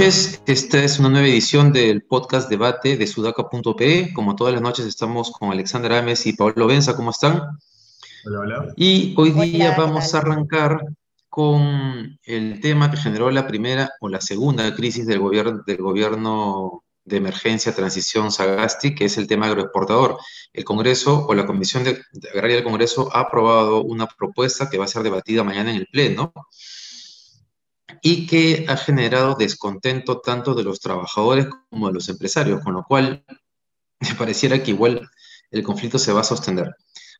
noches, esta es una nueva edición del podcast debate de sudaca.pe. Como todas las noches estamos con Alexandra Ames y Pablo Benza, ¿cómo están? Hola, hola. Y hoy día vamos a arrancar con el tema que generó la primera o la segunda crisis del gobierno, del gobierno de emergencia, transición Sagasti, que es el tema agroexportador. El Congreso o la Comisión de, Agraria del Congreso ha aprobado una propuesta que va a ser debatida mañana en el Pleno y que ha generado descontento tanto de los trabajadores como de los empresarios, con lo cual me pareciera que igual el conflicto se va a sostener.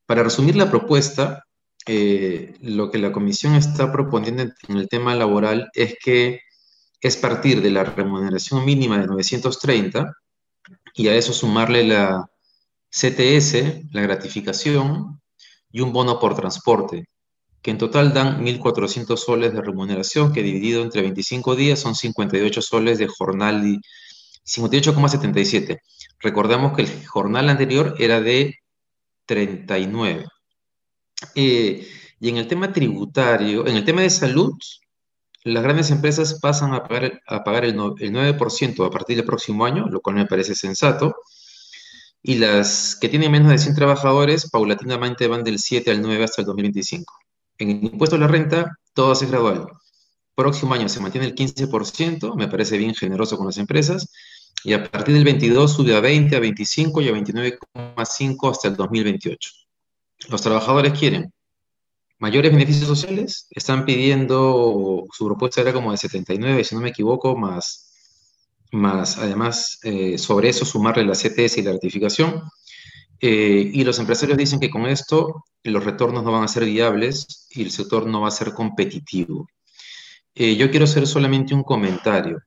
Para resumir la propuesta, eh, lo que la Comisión está proponiendo en el tema laboral es que es partir de la remuneración mínima de 930 y a eso sumarle la CTS, la gratificación y un bono por transporte que en total dan 1.400 soles de remuneración, que dividido entre 25 días son 58 soles de jornal y 58,77. Recordamos que el jornal anterior era de 39. Eh, y en el tema tributario, en el tema de salud, las grandes empresas pasan a pagar, a pagar el, el 9% a partir del próximo año, lo cual me parece sensato. Y las que tienen menos de 100 trabajadores, paulatinamente van del 7 al 9 hasta el 2025. En el impuesto a la renta, todo es gradual. Próximo año se mantiene el 15%, me parece bien generoso con las empresas, y a partir del 22 sube a 20, a 25 y a 29,5 hasta el 2028. Los trabajadores quieren mayores beneficios sociales, están pidiendo, su propuesta era como de 79, si no me equivoco, más, más además eh, sobre eso sumarle la CTS y la ratificación. Eh, y los empresarios dicen que con esto los retornos no van a ser viables y el sector no va a ser competitivo. Eh, yo quiero hacer solamente un comentario,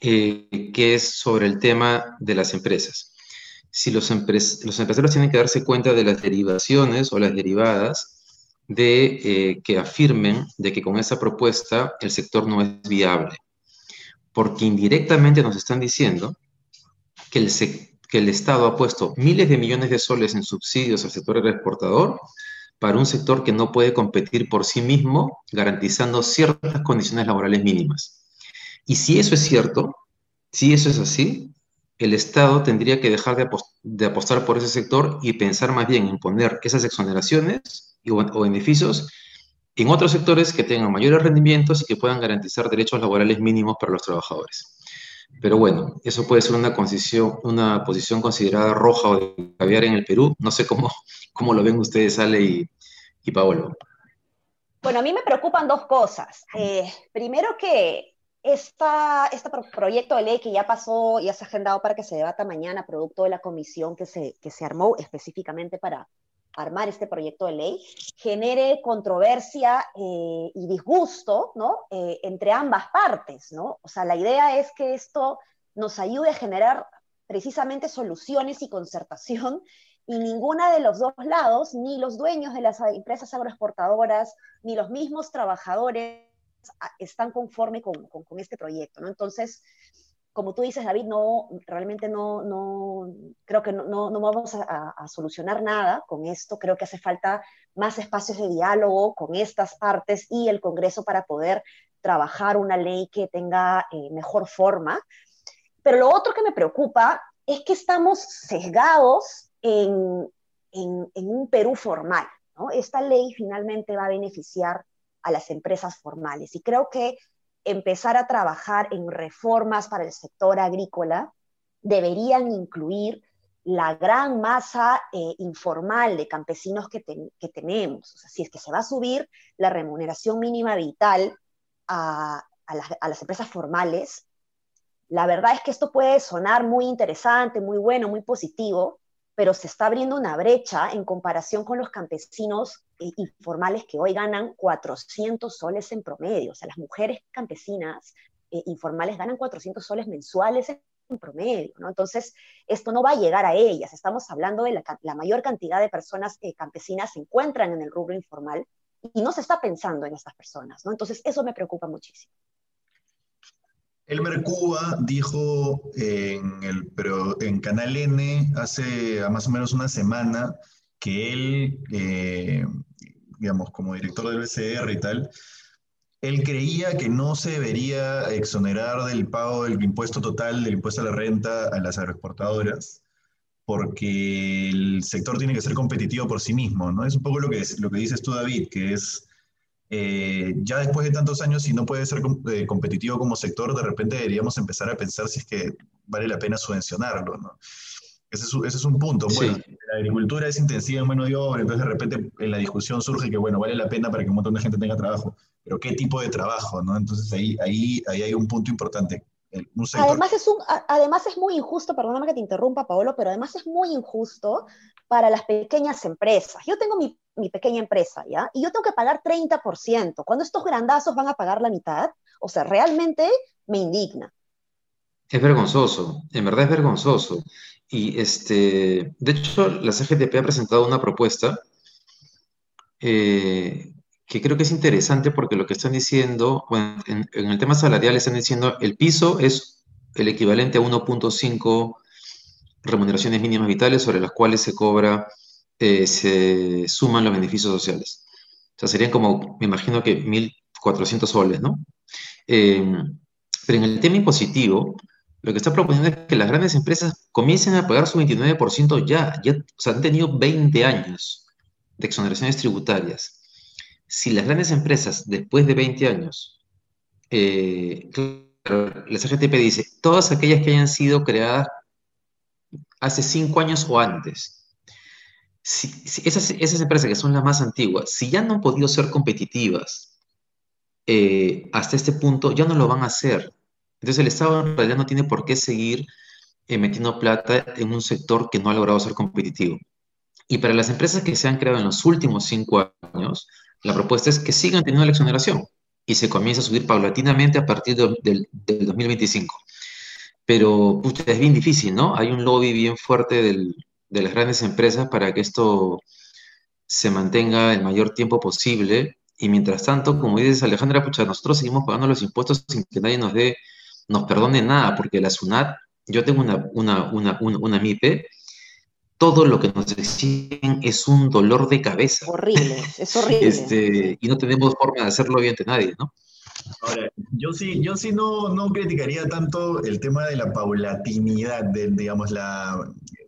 eh, que es sobre el tema de las empresas. Si los, empresarios tienen que darse cuenta de las derivaciones o las derivadas de que afirmen de que con esa propuesta el sector no es viable, porque indirectamente nos están diciendo que el sector que el Estado ha puesto miles de millones de soles en subsidios al sector exportador para un sector que no puede competir por sí mismo, garantizando ciertas condiciones laborales mínimas. Y si eso es cierto, si eso es así, el Estado tendría que dejar de, apostar por ese sector y pensar más bien en poner esas exoneraciones o beneficios en otros sectores que tengan mayores rendimientos y que puedan garantizar derechos laborales mínimos para los trabajadores. Pero bueno, eso puede ser una, una posición considerada roja o de caviar en el Perú. No sé cómo, cómo lo ven ustedes, Ale y, y Paolo. Bueno, a mí me preocupan dos cosas. Eh, primero que esta, este proyecto de ley que ya pasó, ya se ha agendado para que se debata mañana, producto de la comisión que se, que se armó específicamente para armar este proyecto de ley, genere controversia eh, y disgusto, ¿no? Eh, entre ambas partes, ¿no? O sea, la idea es que esto nos ayude a generar precisamente soluciones y concertación y ninguna de los dos lados, ni los dueños de las empresas agroexportadoras, ni los mismos trabajadores están conformes con, con, con este proyecto, ¿no? Entonces, como tú dices, David, no, realmente no, no creo que no, no, vamos a, solucionar nada con esto. Creo que hace falta más espacios de diálogo con estas partes y el Congreso para poder trabajar una ley que tenga eh, mejor forma. Pero lo otro que me preocupa es que estamos sesgados en, en, en un Perú formal. ¿no? Esta ley finalmente va a beneficiar a las empresas formales y creo que empezar a trabajar en reformas para el sector agrícola deberían incluir la gran masa eh, informal de campesinos que, tenemos. O si es que se va a subir la remuneración mínima vital a, a las empresas formales, la verdad es que esto puede sonar muy interesante, muy bueno, muy positivo, pero se está abriendo una brecha en comparación con los campesinos informales que hoy ganan 400 soles en promedio. O sea, las mujeres campesinas eh, informales ganan 400 soles mensuales en promedio, ¿no? Entonces, esto no va a llegar a ellas. Estamos hablando de la, mayor cantidad de personas eh, campesinas se encuentran en el rubro informal y no se está pensando en estas personas, ¿no? Entonces, eso me preocupa muchísimo. Elmer Cuba dijo en, el, en Canal N hace más o menos una semana que él, eh, digamos, como director del BCR y tal, él creía que no se debería exonerar del pago del impuesto total, del impuesto a la renta a las agroexportadoras, porque el sector tiene que ser competitivo por sí mismo, ¿no? Es un poco lo que, lo que dices tú, David, que es, eh, ya después de tantos años, si no puede ser eh, competitivo como sector, de repente deberíamos empezar a pensar si es que vale la pena subvencionarlo, ¿no? Ese es, ese es un punto. Bueno, la agricultura es intensiva en mano de obra, entonces de repente en la discusión surge que, bueno, vale la pena para que un montón de gente tenga trabajo, pero ¿qué tipo de trabajo, no? Entonces ahí, ahí, ahí hay un punto importante Además es, un, además es muy injusto, perdóname que te interrumpa, Paolo, pero además es muy injusto para las pequeñas empresas. Yo tengo mi, mi pequeña empresa, ¿ya? Y yo tengo que pagar 30%, cuando estos grandazos van a pagar la mitad, o sea, realmente me indigna. Es vergonzoso, en verdad es vergonzoso. Y este, de hecho, la CGTP ha presentado una propuesta eh, que creo que es interesante porque lo que están diciendo, bueno, en, el tema salarial están diciendo el piso es el equivalente a 1.5 remuneraciones mínimas vitales sobre las cuales se cobra, eh, se suman los beneficios sociales. O sea, serían como, me imagino que 1.400 soles, ¿no? Eh, pero en el tema impositivo, lo que está proponiendo es que las grandes empresas comiencen a pagar su 29% ya, ya, o sea, han tenido 20 años de exoneraciones tributarias si las grandes empresas, después de 20 años, eh, la CGTP dice, todas aquellas que hayan sido creadas hace 5 años o antes, esas, empresas que son las más antiguas, si ya no han podido ser competitivas eh, hasta este punto, ya no lo van a hacer. Entonces el Estado en realidad no tiene por qué seguir eh, metiendo plata en un sector que no ha logrado ser competitivo. Y para las empresas que se han creado en los últimos cinco años, la propuesta es que sigan teniendo la exoneración y se comienza a subir paulatinamente a partir del 2025. Pero es bien difícil, ¿no? Hay un lobby bien fuerte de las grandes empresas para que esto se mantenga el mayor tiempo posible. Y mientras tanto, como dices Alejandra, pucha, nosotros seguimos pagando los impuestos sin que nadie nos dé, nos perdone nada, porque la SUNAT, yo tengo una, una, una, una MIPE todo lo que nos exigen es un dolor de cabeza. Horrible, es horrible. Este, y no tenemos forma de hacerlo bien ante nadie, ¿no? Ahora, yo sí, yo sí no, no criticaría tanto el tema de la paulatinidad, de, digamos, la,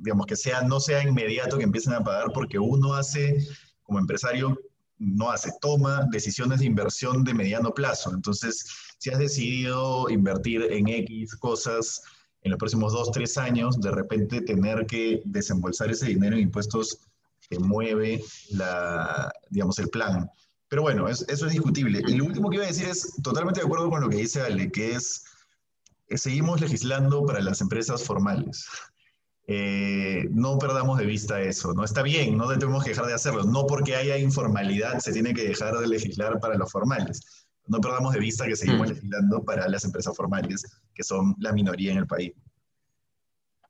digamos, que sea, no sea inmediato que empiecen a pagar, porque uno hace, como empresario, no hace, toma decisiones de inversión de mediano plazo. Entonces, si has decidido invertir en X cosas, en los próximos dos, tres años, de repente tener que desembolsar ese dinero en impuestos que mueve la, digamos, el plan. Pero bueno, eso es discutible. Y lo último que iba a decir es totalmente de acuerdo con lo que dice Ale, que es, seguimos legislando para las empresas formales. Eh, no perdamos de vista eso, ¿no? Está bien, no tenemos que dejar de hacerlo. No porque haya informalidad se tiene que dejar de legislar para los formales no perdamos de vista que seguimos mm. legislando para las empresas formales, que son la minoría en el país.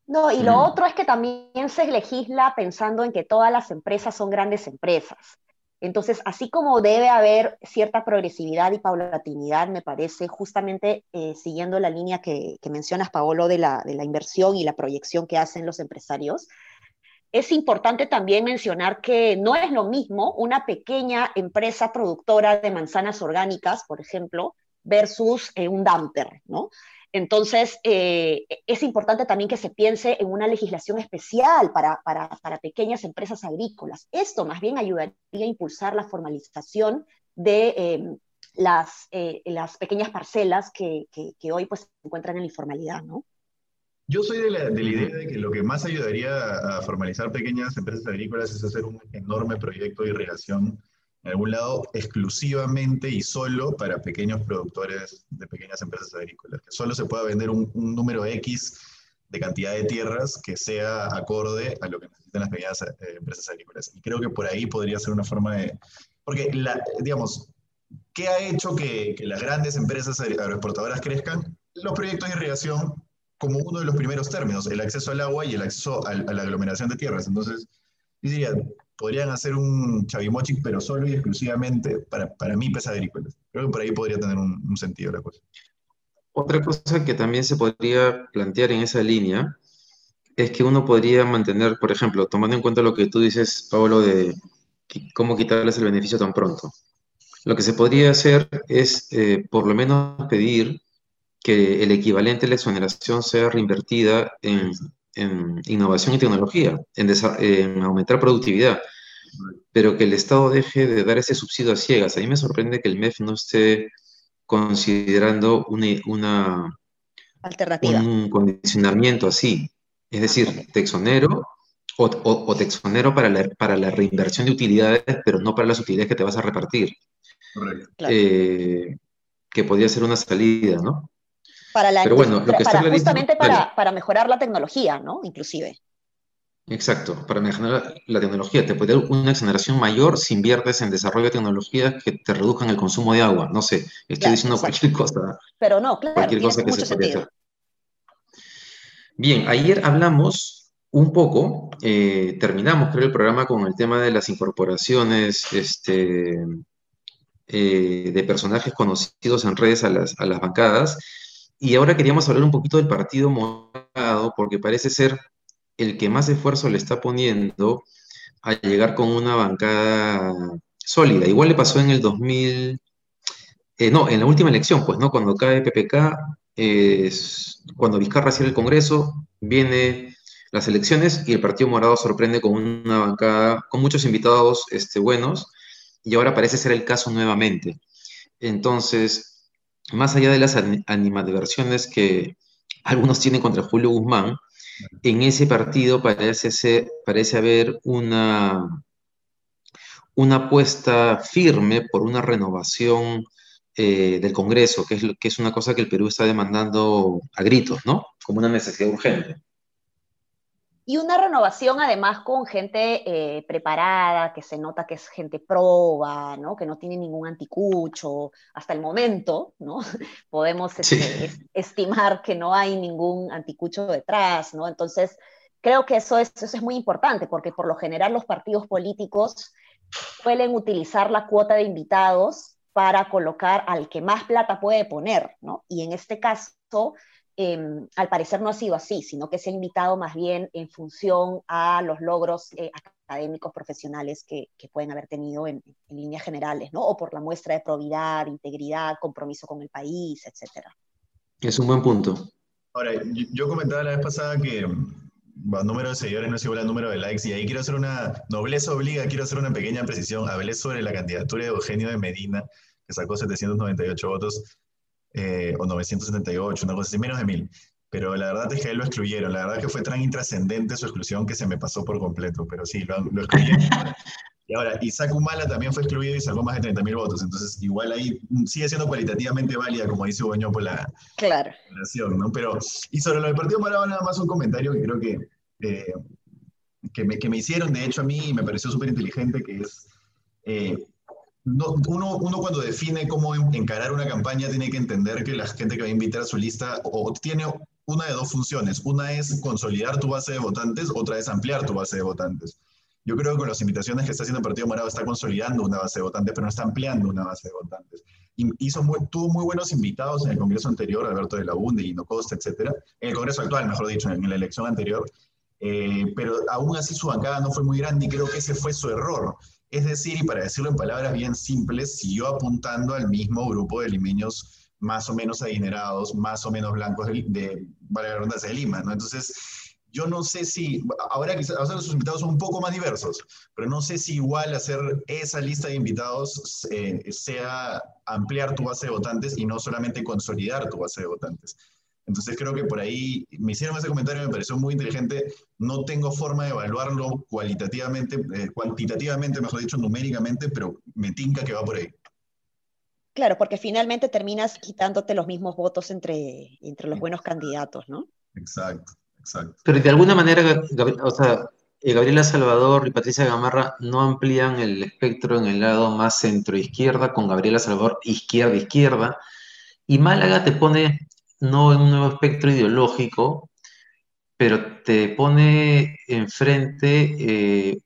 No, y lo mm. otro es que también se legisla pensando en que todas las empresas son grandes empresas. Entonces, así como debe haber cierta progresividad y paulatinidad, me parece, justamente eh, siguiendo la línea que, mencionas, Paolo, de la, de la inversión y la proyección que hacen los empresarios, es importante también mencionar que no es lo mismo una pequeña empresa productora de manzanas orgánicas, por ejemplo, versus eh, un damper, ¿no? Entonces, eh, es importante también que se piense en una legislación especial para, pequeñas empresas agrícolas. Esto más bien ayudaría a impulsar la formalización de em, las, eh, las pequeñas parcelas que, que, hoy pues, se encuentran en la informalidad, ¿no? Yo soy de la, idea de que lo que más ayudaría a, formalizar pequeñas empresas agrícolas es hacer un enorme proyecto de irrigación en algún lado exclusivamente y solo para pequeños productores de pequeñas empresas agrícolas, que solo se pueda vender un, número X de cantidad de tierras que sea acorde a lo que necesitan las pequeñas eh, empresas agrícolas. Y creo que por ahí podría ser una forma de... Porque, digamos, ¿qué ha hecho que, que las grandes empresas agroexportadoras crezcan? Los proyectos de irrigación como uno de los primeros términos, el acceso al agua y el acceso a, la aglomeración de tierras. Entonces, yo diría, podrían hacer un Chavimochic, pero solo y exclusivamente para, para mí pesa agrícolas. Creo que por ahí podría tener un, sentido la cosa. Otra cosa que también se podría plantear en esa línea es que uno podría mantener, por ejemplo, tomando en cuenta lo que tú dices, Pablo, de cómo quitarles el beneficio tan pronto. Lo que se podría hacer es, eh, por lo menos, pedir que el equivalente a la exoneración sea reinvertida en en innovación y tecnología, en, aumentar productividad, pero que el Estado deje de dar ese subsidio a ciegas. A mí me sorprende que el MEF no esté considerando una, alternativa. Un condicionamiento así. Es decir, te exonero o, o, te exonero para la, para la reinversión de utilidades, pero no para las utilidades que te vas a repartir. Eh, que podría ser una salida, ¿no? Para la, Pero bueno, lo que está justamente para, para, mejorar la tecnología, ¿no? Inclusive. Exacto, para mejorar la tecnología. Te puede dar una exoneración mayor si inviertes en desarrollo de tecnologías que te reduzcan el consumo de agua. No sé, estoy diciendo cualquier cosa. Pero no, claro, cualquier cosa que se sentido. Bien, ayer hablamos un poco, eh, terminamos creo el programa con el tema de las incorporaciones este, eh, de personajes conocidos en redes a las, a las bancadas. Y ahora queríamos hablar un poquito del Partido Morado, porque parece ser el que más esfuerzo le está poniendo a llegar con una bancada sólida. Igual le pasó en el 2000, eh, no, en la última elección, pues, ¿no? Cuando cae PPK, cuando Vizcarra cierra el Congreso, viene las elecciones y el Partido Morado sorprende con una bancada, con muchos invitados este, buenos, y ahora parece ser el caso nuevamente. Entonces, más allá de las animadversiones que algunos tienen contra Julio Guzmán, en ese partido parece, haber una, una apuesta firme por una renovación eh, del Congreso, que es, que es una cosa que el Perú está demandando a gritos, ¿no? Como una necesidad urgente. Y una renovación además con gente eh, preparada, que se nota que es gente proba, ¿no? que no tiene ningún anticucho. Hasta el momento, ¿no? podemos este, estimar que no hay ningún anticucho detrás. ¿no? Entonces, creo que eso es, eso es muy importante, porque por lo general los partidos políticos suelen utilizar la cuota de invitados para colocar al que más plata puede poner. ¿no? Y en este caso Em, al parecer no ha sido así, sino que se ha invitado más bien en función a los logros eh, académicos profesionales que, pueden haber tenido en, líneas generales, ¿no? O por la muestra de probidad, integridad, compromiso con el país, etc. Es un buen punto. Ahora, yo, comentaba la vez pasada que el número de seguidores no es igual al número de likes, y ahí quiero hacer una, nobleza obliga, quiero hacer una pequeña precisión. Hablé sobre la candidatura de Eugenio de Medina, que sacó 798 votos eh, o 978, una cosa así, menos de mil. Pero la verdad es que él lo excluyeron. La verdad que fue tan intrascendente su exclusión que se me pasó por completo. Pero sí, lo, excluyeron. y ahora, Isaac Humala también fue excluido y sacó más de 30 mil votos. Entonces, igual ahí sigue siendo cualitativamente válida, como dice Boñó por la claro. ¿no? Pero, y sobre lo del Partido Morado, nada más un comentario que creo que, eh, que, me, que me hicieron, de hecho, a mí me pareció súper inteligente, que es. Eh, uno, uno, cuando define cómo encarar una campaña tiene que entender que la gente que va a invitar a su lista o tiene una de dos funciones. Una es consolidar tu base de votantes, otra es ampliar tu base de votantes. Yo creo que con las invitaciones que está haciendo el Partido Morado está consolidando una base de votantes, pero no está ampliando una base de votantes. Hizo tuvo muy buenos invitados en el Congreso anterior, Alberto de la Bunde, Guino Costa, etc. En el Congreso actual, mejor dicho, en la elección anterior. Eh, pero aún así su bancada no fue muy grande y creo que ese fue su error. Es decir, y para decirlo en palabras bien simples, siguió apuntando al mismo grupo de limeños más o menos adinerados, más o menos blancos de, de, de Lima, ¿no? Entonces, yo no sé si, ahora quizás ahora sus invitados son un poco más diversos, pero no sé si igual hacer esa lista de invitados eh, sea ampliar tu base de votantes y no solamente consolidar tu base de votantes. Entonces creo que por ahí me hicieron ese comentario, me pareció muy inteligente. No tengo forma de evaluarlo cualitativamente, eh, cuantitativamente, mejor dicho, numéricamente, pero me tinca que va por ahí. Claro, porque finalmente terminas quitándote los mismos votos entre, entre los buenos candidatos, ¿no? Exacto, exacto. Pero de alguna manera, o sea, eh, Gabriela Salvador y Patricia Gamarra no amplían el espectro en el lado más centro-izquierda, con Gabriela Salvador izquierda-izquierda, y Málaga te pone no en un nuevo espectro ideológico, pero te pone enfrente eh,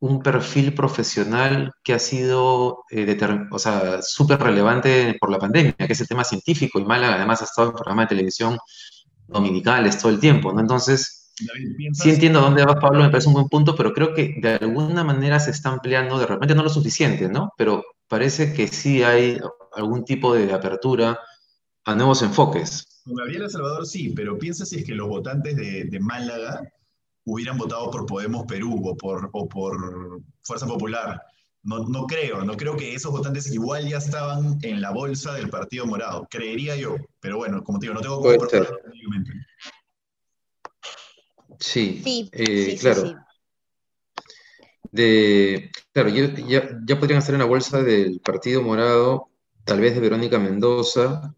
un perfil profesional que ha sido eh, o sea, súper relevante por la pandemia, que es el tema científico, y Málaga además ha estado en programas de televisión dominicales todo el tiempo, ¿no? Entonces, sí entiendo dónde vas, Pablo, me parece un buen punto, pero creo que de alguna manera se está ampliando, de repente no lo suficiente, ¿no? Pero parece que sí hay algún tipo de apertura a nuevos enfoques. Con Gabriela Salvador sí, pero piensa si es que los votantes de, de Málaga hubieran votado por Podemos Perú o por, o por Fuerza Popular. No, no creo, no creo que esos votantes igual ya estaban en la bolsa del Partido Morado, creería yo, pero bueno, como te digo, no tengo cómo Sí, sí, eh, claro. de, claro, ya, ya, podrían estar en la bolsa del Partido Morado, tal vez de Verónica Mendoza,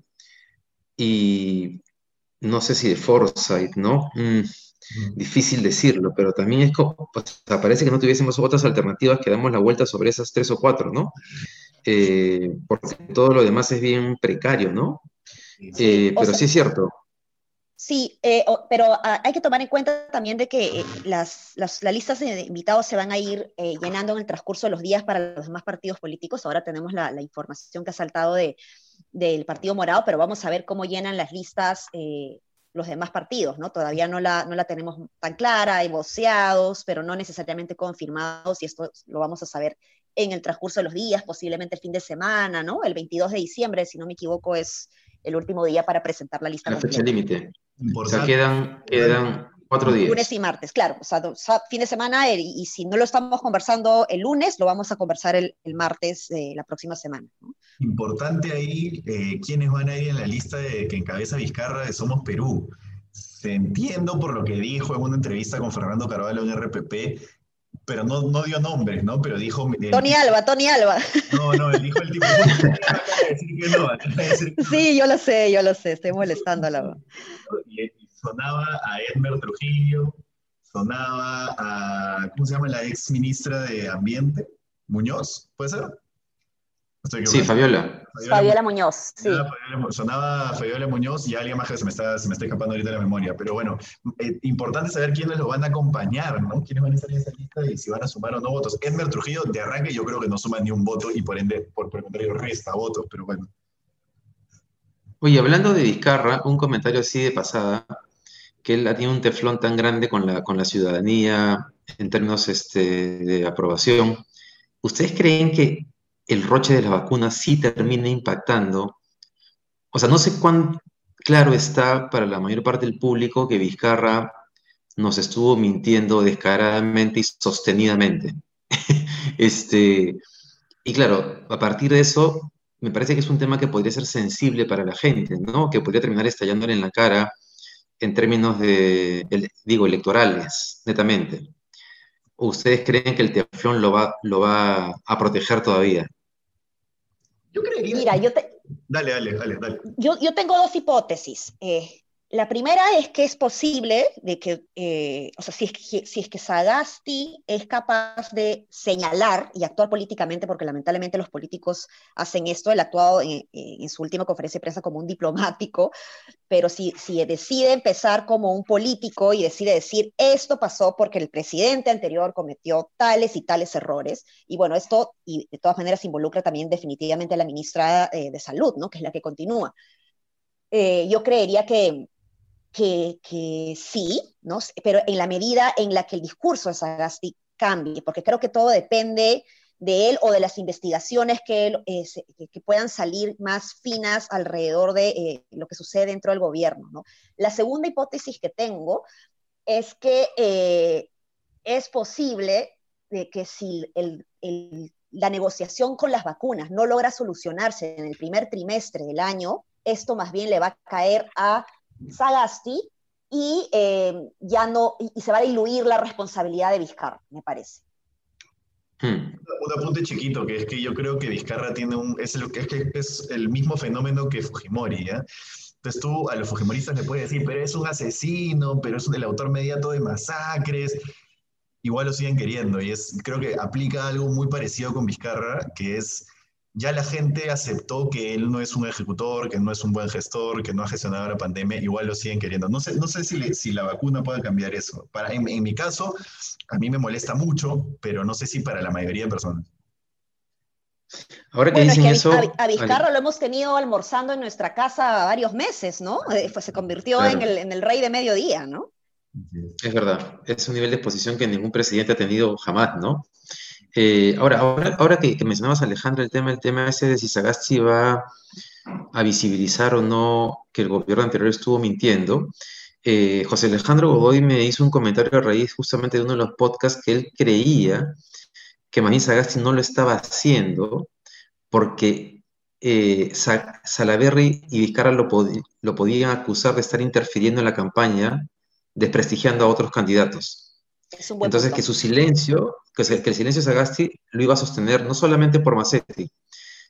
y no sé si de Forsyth, ¿no? Mm, Difícil decirlo, pero también es como, parece que no tuviésemos otras alternativas que damos la vuelta sobre esas tres o cuatro, ¿no? Eh, porque todo lo demás es bien precario, ¿no? Eh, pero sí es cierto. Sí, eh, pero ah, hay que tomar en cuenta también de que las, las, listas de invitados se van a ir llenando en el transcurso de los días para los demás partidos políticos. Ahora tenemos la, la información que ha saltado de, del Partido Morado, pero vamos a ver cómo llenan las listas los demás partidos, ¿no? Todavía no la, no la tenemos tan clara, hay voceados, pero no necesariamente confirmados, y esto lo vamos a saber en el transcurso de los días, posiblemente el fin de semana, ¿no? El 22 de diciembre, si no me equivoco, es el último día para presentar la lista. La fecha límite. O sea, quedan, quedan Cuatro días. Lunes y martes, claro. O sea, fin de semana y, y, si no lo estamos conversando el lunes, lo vamos a conversar el, el martes de la próxima semana. Importante ahí, eh, quiénes van a ir en la lista de, que encabeza Vizcarra de Somos Perú. Se entiendo por lo que dijo en una entrevista con Fernando Carvalho en RPP, pero no, no dio nombres, ¿no? Pero dijo... Tony Alba, Tony Alba. No, no, él dijo el tipo... sí, yo lo sé, yo lo sé, estoy molestando a la sonaba a Edmer Trujillo, sonaba a, ¿cómo se llama la ex ministra de Ambiente? Muñoz, ¿puede ser? Sí, Fabiola. Fabiola, Muñoz, sí. sonaba Fabiola Muñoz y alguien más que se me está, se me está escapando ahorita de la memoria. Pero bueno, eh, importante saber quiénes lo van a acompañar, ¿no? Quiénes van a estar en esa lista y si van a sumar o no votos. Edmer Trujillo, de arranque, yo creo que no suma ni un voto y por ende, por, por el contrario, resta votos, pero bueno. Oye, hablando de Vizcarra, un comentario así de pasada que él ha tenido un teflón tan grande con la, con la ciudadanía en términos este, de aprobación. ¿Ustedes creen que el roche de las vacunas sí termina impactando? O sea, no sé cuán claro está para la mayor parte del público que Vizcarra nos estuvo mintiendo descaradamente y sostenidamente. este, y claro, a partir de eso, me parece que es un tema que podría ser sensible para la gente, ¿no? Que podría terminar estallándole en la cara en términos de, digo, electorales, netamente? ¿O ustedes creen que el teflón lo va, lo va a proteger todavía? Yo creería. Mira, yo te. Dale, dale, dale. dale. Yo, yo tengo dos hipótesis. Eh, la primera es que es posible de que, eh, o sea, si es que, si es que Sagasti es capaz de señalar y actuar políticamente, porque lamentablemente los políticos hacen esto, él ha actuado en, su última conferencia de prensa como un diplomático, pero si, si decide empezar como un político y decide decir, esto pasó porque el presidente anterior cometió tales y tales errores, y bueno, esto y de todas maneras involucra también definitivamente a la ministra eh, de Salud, ¿no? que es la que continúa. Eh, yo creería que, que, sí, ¿no? pero en la medida en la que el discurso de Sagasti cambie, porque creo que todo depende de él o de las investigaciones que, eh, puedan salir más finas alrededor de eh, lo que sucede dentro del gobierno. ¿no? La segunda hipótesis que tengo es que eh, es posible de que si la negociación con las vacunas no logra solucionarse en el primer trimestre del año, esto más bien le va a caer a Sagasti y eh, ya no, y, se va a diluir la responsabilidad de Vizcarra, me parece. Hmm. Un apunte chiquito, que es que yo creo que Vizcarra tiene un, es el, es, que es el mismo fenómeno que Fujimori, ¿ya? Entonces tú a los fujimoristas le puedes decir, pero es un asesino, pero es el autor mediato de masacres. Igual lo siguen queriendo y es, creo que aplica algo muy parecido con Vizcarra, que es ya la gente aceptó que él no es un ejecutor, que no es un buen gestor, que no ha gestionado la pandemia, igual lo siguen queriendo. No sé, no sé si, si la vacuna puede cambiar eso. Para, en, mi caso, a mí me molesta mucho, pero no sé si para la mayoría de personas. Ahora que dicen eso... A, Vizcarra lo hemos tenido almorzando en nuestra casa varios meses, ¿no? Eh, pues se convirtió en, el, en el rey de mediodía, ¿no? Es verdad, es un nivel de exposición que ningún presidente ha tenido jamás, ¿no? Eh, ahora, ahora, ahora que, mencionabas, Alejandro, el tema, el tema ese de si Sagasti va a visibilizar o no que el gobierno anterior estuvo mintiendo, eh, José Alejandro Godoy me hizo un comentario a raíz justamente de uno de los podcasts que él creía que Manín Sagasti no lo estaba haciendo porque eh, Salaverry y Vizcarra lo, lo podían acusar de estar interfiriendo en la campaña, desprestigiando a otros candidatos. Entonces, que su silencio, que, el silencio de Sagasti lo iba a sostener no solamente por Macetti,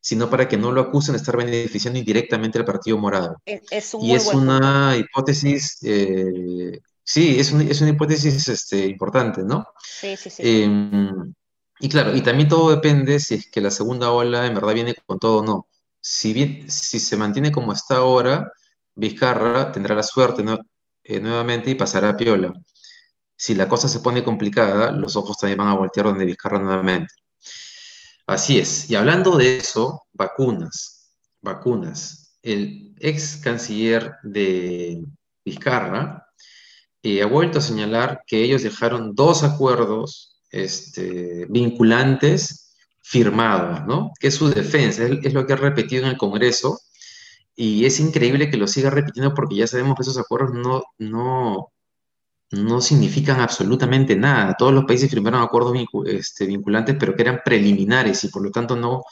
sino para que no lo acusen de estar beneficiando indirectamente al Partido Morado. y es una hipótesis, eh, sí, es, es, una hipótesis este, importante, ¿no? Sí, sí, sí. Em, y claro, y también todo depende si es que la segunda ola en verdad viene con todo o no. Si, bien, si se mantiene como está ahora, Vizcarra tendrá la suerte eh, nuevamente y pasará a Piola si la cosa se pone complicada, los ojos también van a voltear donde Vizcarra nuevamente. Así es. Y hablando de eso, vacunas, vacunas. El ex canciller de Vizcarra eh, ha vuelto a señalar que ellos dejaron dos acuerdos este, vinculantes firmados, ¿no? Que es su defensa, es, es lo que ha repetido en el Congreso y es increíble que lo siga repitiendo porque ya sabemos que esos acuerdos no, no, no significan absolutamente nada. Todos los países firmaron acuerdos este, vinculantes, pero que eran preliminares y por lo tanto no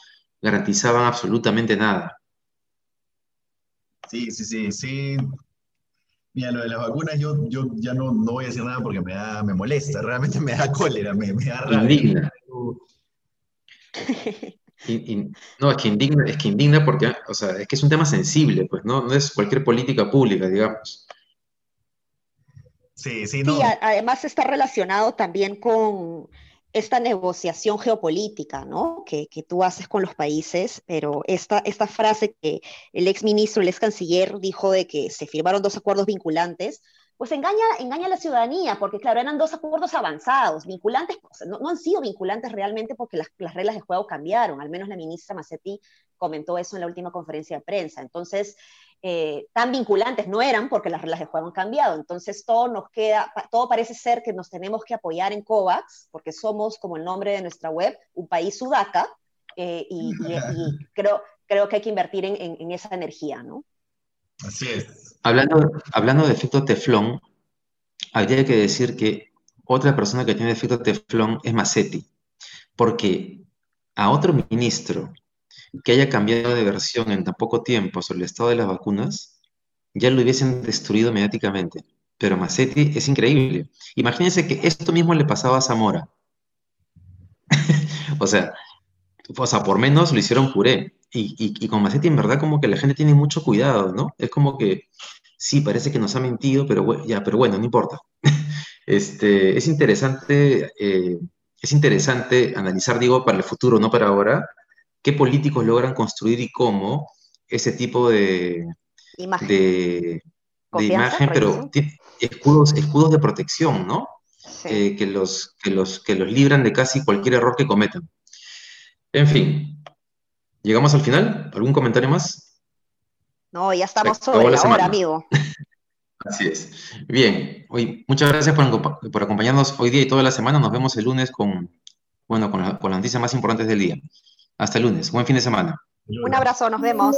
garantizaban absolutamente nada. Sí, sí, sí, sí. Mira, lo de las vacunas yo, yo ya no, no voy a decir nada porque me, da, me molesta, realmente me da cólera, me, da rabia. Indigna. no, es que indigna, es que indigna porque, o sea, es que es un tema sensible, pues, ¿no? No es cualquier política pública, digamos. Sí, sí, no. además está relacionado también con esta negociación geopolítica, ¿no? Que, tú haces con los países, pero esta, esta frase que el ex ministro, el ex canciller dijo de que se firmaron dos acuerdos vinculantes, pues engaña, engaña a la ciudadanía, porque claro, eran dos acuerdos avanzados, vinculantes, no, han sido vinculantes realmente porque las, las, reglas de juego cambiaron, al menos la ministra Massetti comentó eso en la última conferencia de prensa. Entonces, eh, tan vinculantes no eran porque las reglas de juego han cambiado. Entonces todo nos queda, todo parece ser que nos tenemos que apoyar en COVAX porque somos, como el nombre de nuestra web, un país sudaca eh, y, creo, creo que hay que invertir en, esa energía, ¿no? Hablando, hablando de efecto teflón, habría que decir que otra persona que tiene efecto teflón es Massetti, porque a otro ministro que haya cambiado de versión en tan poco tiempo sobre el estado de las vacunas, ya lo hubiesen destruido mediáticamente. Pero Massetti es increíble. Imagínense que esto mismo le pasaba a Zamora. o sea, o sea, por menos lo hicieron puré. Y, y, con Massetti en verdad como que la gente tiene mucho cuidado, ¿no? Es como que, sí, parece que nos ha mentido, pero ya, pero bueno, no importa. este, es interesante, eh, es interesante analizar, digo, para el futuro, no para ahora, qué políticos logran construir y cómo ese tipo de imagen, de, imagen pero escudos, escudos de protección, ¿no? Eh, que, los, que, los, que los libran de casi cualquier error que cometan. En fin, llegamos al final. ¿Algún comentario más? No, ya estamos sobre la, hora, amigo. Así es. Bien, hoy, muchas gracias por, por, acompañarnos hoy día y toda la semana. Nos vemos el lunes con, bueno, con, con las noticias más importantes del día. Hasta el lunes. Buen fin de semana. Un abrazo, nos vemos.